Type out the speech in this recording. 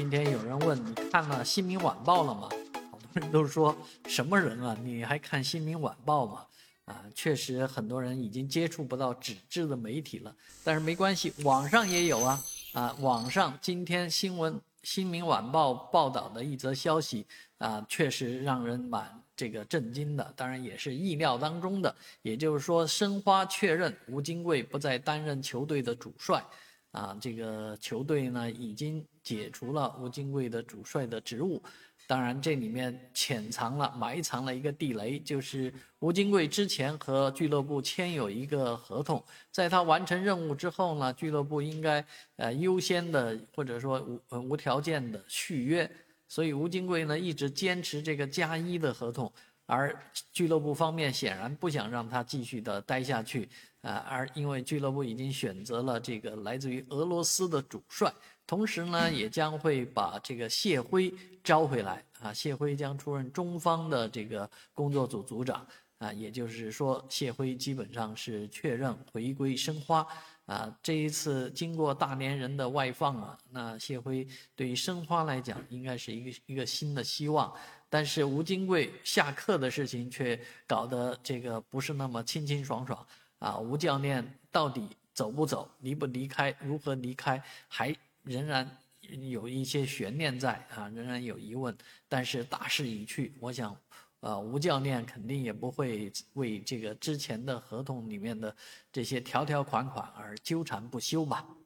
今天有人问你看了《新民晚报》了吗？好多人都说什么人啊？你还看《新民晚报》吗？啊，确实很多人已经接触不到纸质的媒体了，但是没关系，网上也有啊。啊，网上今天新闻《新民晚报》报道的一则消息啊，确实让人蛮这个震惊的，当然也是意料当中的。也就是说，申花确认吴金贵不再担任球队的主帅。啊，这个球队呢已经解除了吴金贵的主帅的职务，当然这里面潜藏了、埋藏了一个地雷，就是吴金贵之前和俱乐部签有一个合同，在他完成任务之后呢，俱乐部应该呃优先的或者说无无条件的续约，所以吴金贵呢一直坚持这个加一的合同。而俱乐部方面显然不想让他继续的待下去，啊，而因为俱乐部已经选择了这个来自于俄罗斯的主帅，同时呢，也将会把这个谢辉招回来，啊，谢辉将出任中方的这个工作组组长，啊，也就是说，谢辉基本上是确认回归申花，啊，这一次经过大连人的外放啊，那谢辉对于申花来讲，应该是一个一个新的希望。但是吴金贵下课的事情却搞得这个不是那么清清爽爽啊！吴教练到底走不走、离不离开、如何离开，还仍然有一些悬念在啊，仍然有疑问。但是大势已去，我想，呃，吴教练肯定也不会为这个之前的合同里面的这些条条款款而纠缠不休吧。